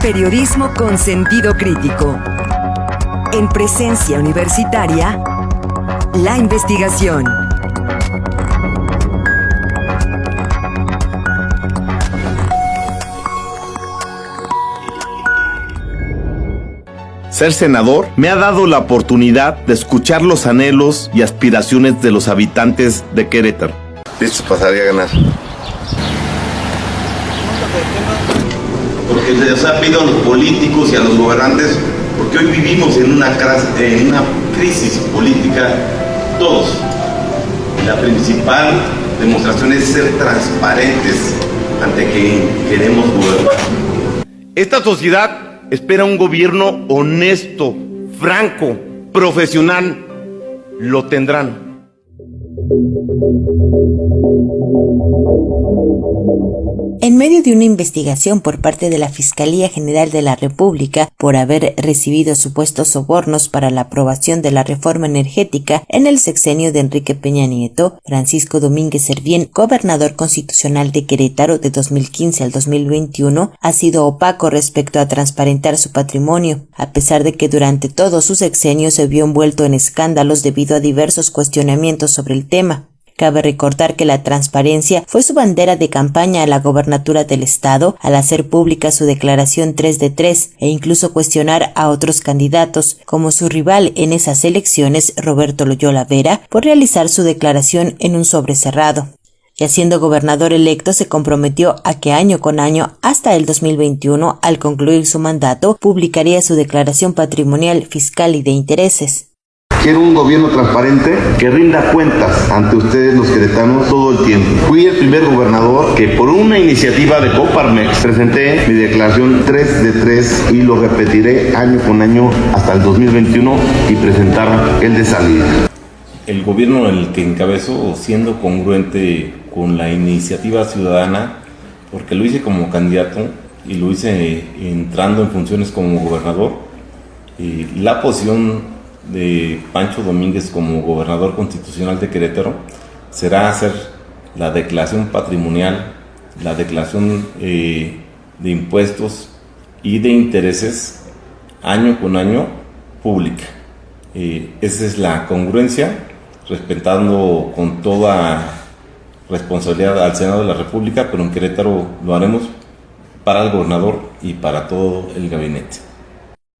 Periodismo con sentido crítico. En presencia universitaria, la investigación. Ser senador me ha dado la oportunidad de escuchar los anhelos y aspiraciones de los habitantes de Querétaro. Listo, pasaría a ganar. Se les ha pedido a los políticos y a los gobernantes, porque hoy vivimos en una, en una crisis política todos. La principal demostración es ser transparentes ante quien queremos gobernar. Esta sociedad espera un gobierno honesto, franco, profesional. Lo tendrán. En medio de una investigación por parte de la Fiscalía General de la República por haber recibido supuestos sobornos para la aprobación de la reforma energética en el sexenio de Enrique Peña Nieto, Francisco Domínguez Servién, gobernador constitucional de Querétaro de 2015 al 2021, ha sido opaco respecto a transparentar su patrimonio, a pesar de que durante todo su sexenio se vio envuelto en escándalos debido a diversos cuestionamientos sobre el tema. Cabe recordar que la transparencia fue su bandera de campaña a la gobernatura del estado al hacer pública su declaración 3 de 3 e incluso cuestionar a otros candidatos, como su rival en esas elecciones, Roberto Loyola Vera, por realizar su declaración en un sobre cerrado y siendo gobernador electo se comprometió a que año con año hasta el 2021, al concluir su mandato, publicaría su declaración patrimonial, fiscal y de intereses. Quiero un gobierno transparente que rinda cuentas ante ustedes los queretanos todo el tiempo. Fui el primer gobernador que por una iniciativa de Coparmex presenté mi declaración 3 de 3 y lo repetiré año con año hasta el 2021 y presentar el de salida. El gobierno el que encabezo siendo congruente con la iniciativa ciudadana, porque lo hice como candidato y lo hice entrando en funciones como gobernador, y la posición de Pancho Domínguez como gobernador constitucional de Querétaro será hacer la declaración patrimonial, la declaración eh, de impuestos y de intereses año con año pública. Eh, esa es la congruencia, respetando con toda responsabilidad al Senado de la República, pero en Querétaro lo haremos para el gobernador y para todo el gabinete.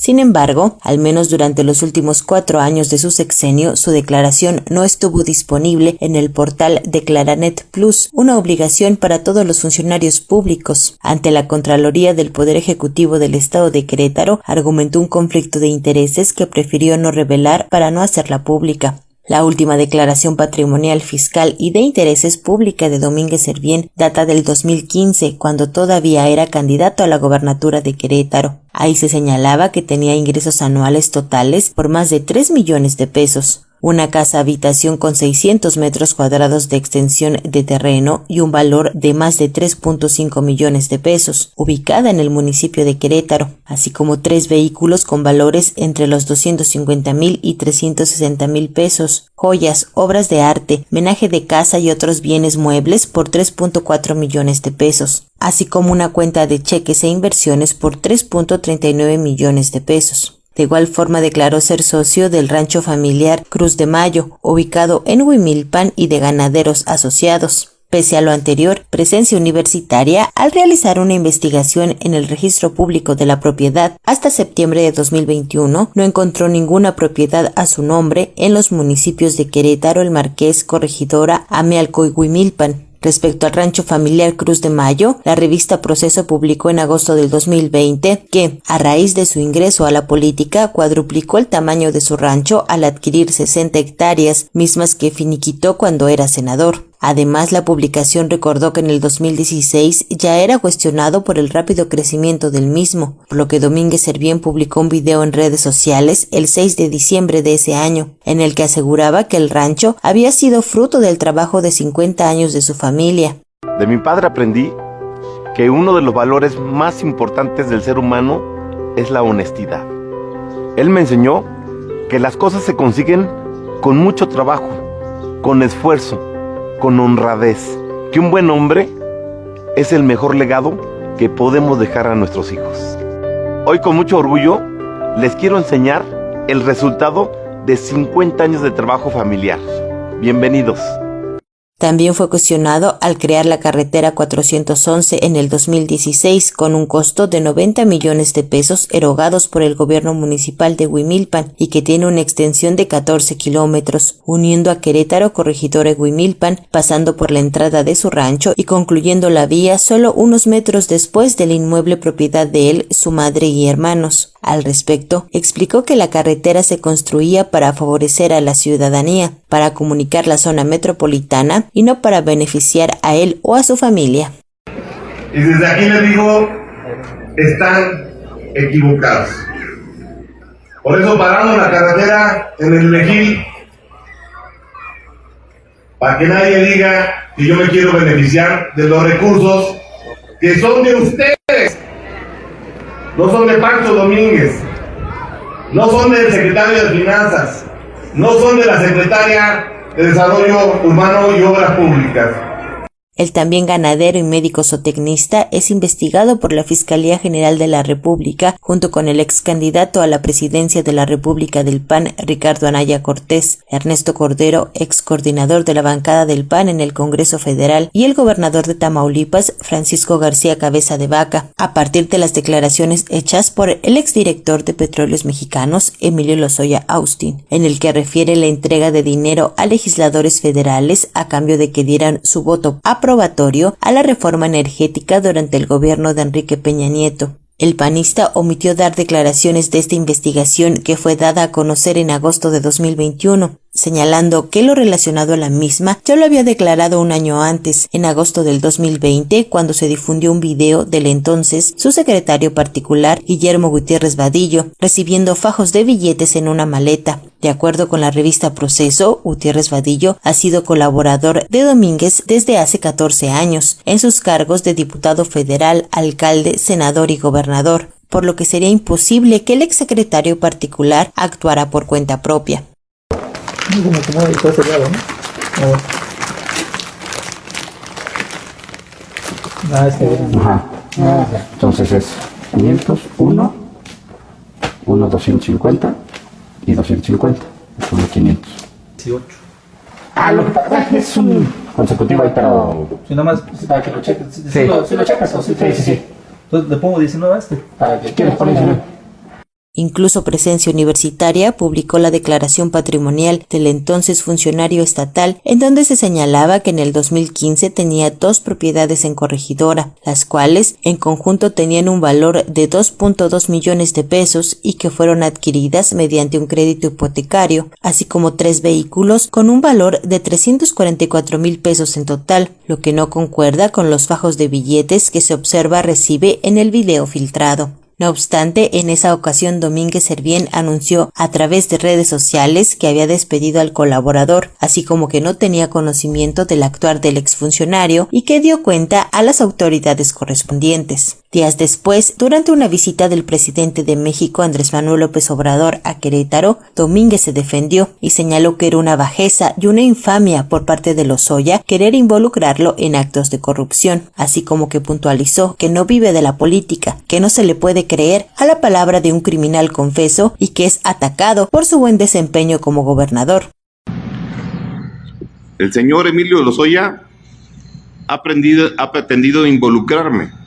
Sin embargo, al menos durante los últimos cuatro años de su sexenio, su declaración no estuvo disponible en el portal Declaranet Plus, una obligación para todos los funcionarios públicos. Ante la Contraloría del Poder Ejecutivo del Estado de Querétaro, argumentó un conflicto de intereses que prefirió no revelar para no hacerla pública. La última declaración patrimonial fiscal y de intereses pública de Domínguez Servién data del 2015, cuando todavía era candidato a la gobernatura de Querétaro. Ahí se señalaba que tenía ingresos anuales totales por más de 3 millones de pesos una casa habitación con 600 metros cuadrados de extensión de terreno y un valor de más de 3.5 millones de pesos, ubicada en el municipio de Querétaro, así como tres vehículos con valores entre los 250 mil y 360 mil pesos, joyas, obras de arte, menaje de casa y otros bienes muebles por 3.4 millones de pesos, así como una cuenta de cheques e inversiones por 3.39 millones de pesos. De igual forma declaró ser socio del rancho familiar Cruz de Mayo, ubicado en Huimilpan y de ganaderos asociados. Pese a lo anterior, presencia universitaria, al realizar una investigación en el registro público de la propiedad hasta septiembre de 2021, no encontró ninguna propiedad a su nombre en los municipios de Querétaro, El Marqués, Corregidora, Amealco y Huimilpan, Respecto al rancho familiar Cruz de Mayo, la revista Proceso publicó en agosto del 2020 que, a raíz de su ingreso a la política, cuadruplicó el tamaño de su rancho al adquirir 60 hectáreas, mismas que finiquitó cuando era senador. Además, la publicación recordó que en el 2016 ya era cuestionado por el rápido crecimiento del mismo, por lo que Domínguez Servién publicó un video en redes sociales el 6 de diciembre de ese año, en el que aseguraba que el rancho había sido fruto del trabajo de 50 años de su familia. De mi padre aprendí que uno de los valores más importantes del ser humano es la honestidad. Él me enseñó que las cosas se consiguen con mucho trabajo, con esfuerzo, con honradez, que un buen hombre es el mejor legado que podemos dejar a nuestros hijos. Hoy con mucho orgullo les quiero enseñar el resultado de 50 años de trabajo familiar. Bienvenidos. También fue cuestionado al crear la carretera 411 en el 2016 con un costo de 90 millones de pesos erogados por el gobierno municipal de Huimilpan y que tiene una extensión de 14 kilómetros, uniendo a Querétaro, corregidora Huimilpan, pasando por la entrada de su rancho y concluyendo la vía solo unos metros después del inmueble propiedad de él, su madre y hermanos. Al respecto, explicó que la carretera se construía para favorecer a la ciudadanía, para comunicar la zona metropolitana y no para beneficiar a él o a su familia. Y desde aquí les digo, están equivocados. Por eso paramos la carretera en el Mejil, para que nadie diga que yo me quiero beneficiar de los recursos que son de ustedes no son de Pancho Domínguez, no son del secretario de Finanzas, no son de la secretaria de Desarrollo Urbano y Obras Públicas. El también ganadero y médico zootecnista es investigado por la Fiscalía General de la República junto con el ex candidato a la presidencia de la República del PAN, Ricardo Anaya Cortés, Ernesto Cordero, ex coordinador de la bancada del PAN en el Congreso Federal, y el gobernador de Tamaulipas, Francisco García Cabeza de Vaca, a partir de las declaraciones hechas por el exdirector de Petróleos Mexicanos, Emilio Lozoya Austin, en el que refiere la entrega de dinero a legisladores federales a cambio de que dieran su voto a probatorio a la reforma energética durante el gobierno de Enrique Peña Nieto. El panista omitió dar declaraciones de esta investigación que fue dada a conocer en agosto de 2021 señalando que lo relacionado a la misma ya lo había declarado un año antes, en agosto del 2020, cuando se difundió un video del entonces su secretario particular, Guillermo Gutiérrez Vadillo, recibiendo fajos de billetes en una maleta. De acuerdo con la revista Proceso, Gutiérrez Vadillo ha sido colaborador de Domínguez desde hace 14 años, en sus cargos de diputado federal, alcalde, senador y gobernador, por lo que sería imposible que el exsecretario particular actuara por cuenta propia como que todo ese lado, ¿no? Ah, este Ajá. Ah, Entonces es 500, 1, 1, 250 y 250. Son 500. 18. Ah, lo que pasa es un consecutivo ahí, pero. Si nomás, para que lo cheques. Si, sí. lo, si lo checas o si sí, sí, sí. Entonces le pongo 19 a este. Para que quieres poner 19. Incluso Presencia Universitaria publicó la declaración patrimonial del entonces funcionario estatal, en donde se señalaba que en el 2015 tenía dos propiedades en corregidora, las cuales en conjunto tenían un valor de 2.2 millones de pesos y que fueron adquiridas mediante un crédito hipotecario, así como tres vehículos con un valor de 344 mil pesos en total, lo que no concuerda con los fajos de billetes que se observa recibe en el video filtrado. No obstante, en esa ocasión Domínguez Servién anunció a través de redes sociales que había despedido al colaborador, así como que no tenía conocimiento del actuar del exfuncionario y que dio cuenta a las autoridades correspondientes. Días después, durante una visita del presidente de México Andrés Manuel López Obrador a Querétaro, Domínguez se defendió y señaló que era una bajeza y una infamia por parte de Lozoya querer involucrarlo en actos de corrupción, así como que puntualizó que no vive de la política, que no se le puede creer a la palabra de un criminal confeso y que es atacado por su buen desempeño como gobernador. El señor Emilio Lozoya ha, ha pretendido involucrarme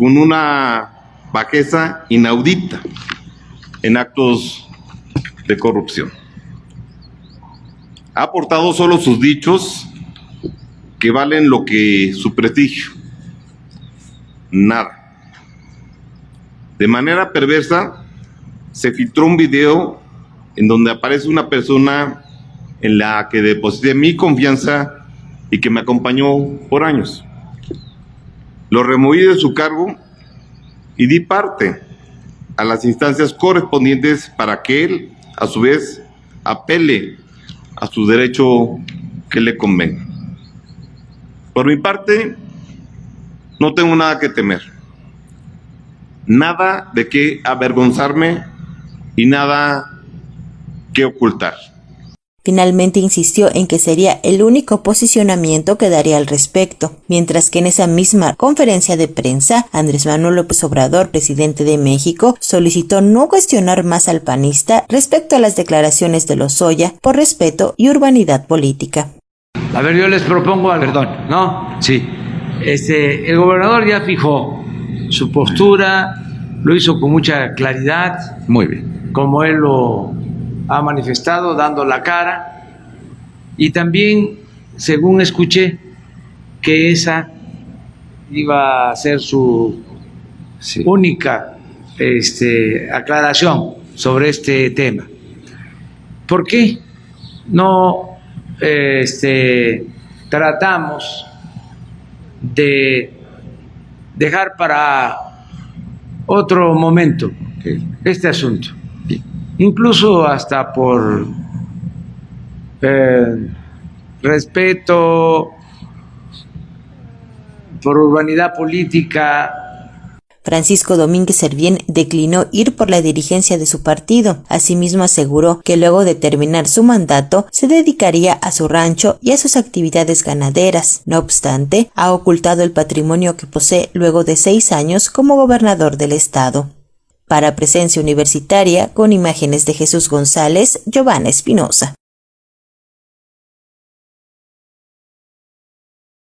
con una bajeza inaudita en actos de corrupción. Ha aportado solo sus dichos que valen lo que su prestigio. Nada. De manera perversa, se filtró un video en donde aparece una persona en la que deposité mi confianza y que me acompañó por años. Lo removí de su cargo y di parte a las instancias correspondientes para que él, a su vez, apele a su derecho que le convenga. Por mi parte, no tengo nada que temer, nada de qué avergonzarme y nada que ocultar. Finalmente insistió en que sería el único posicionamiento que daría al respecto, mientras que en esa misma conferencia de prensa, Andrés Manuel López Obrador, presidente de México, solicitó no cuestionar más al panista respecto a las declaraciones de Lozoya por respeto y urbanidad política. A ver, yo les propongo algo. Perdón. ¿No? Sí. Este, el gobernador ya fijó su postura, lo hizo con mucha claridad. Muy bien. Como él lo ha manifestado dando la cara y también, según escuché, que esa iba a ser su única este, aclaración sobre este tema. ¿Por qué no este, tratamos de dejar para otro momento este asunto? Incluso hasta por eh, respeto, por urbanidad política. Francisco Domínguez Servién declinó ir por la dirigencia de su partido. Asimismo aseguró que luego de terminar su mandato se dedicaría a su rancho y a sus actividades ganaderas. No obstante, ha ocultado el patrimonio que posee luego de seis años como gobernador del estado. Para Presencia Universitaria, con imágenes de Jesús González, Giovanna Espinosa.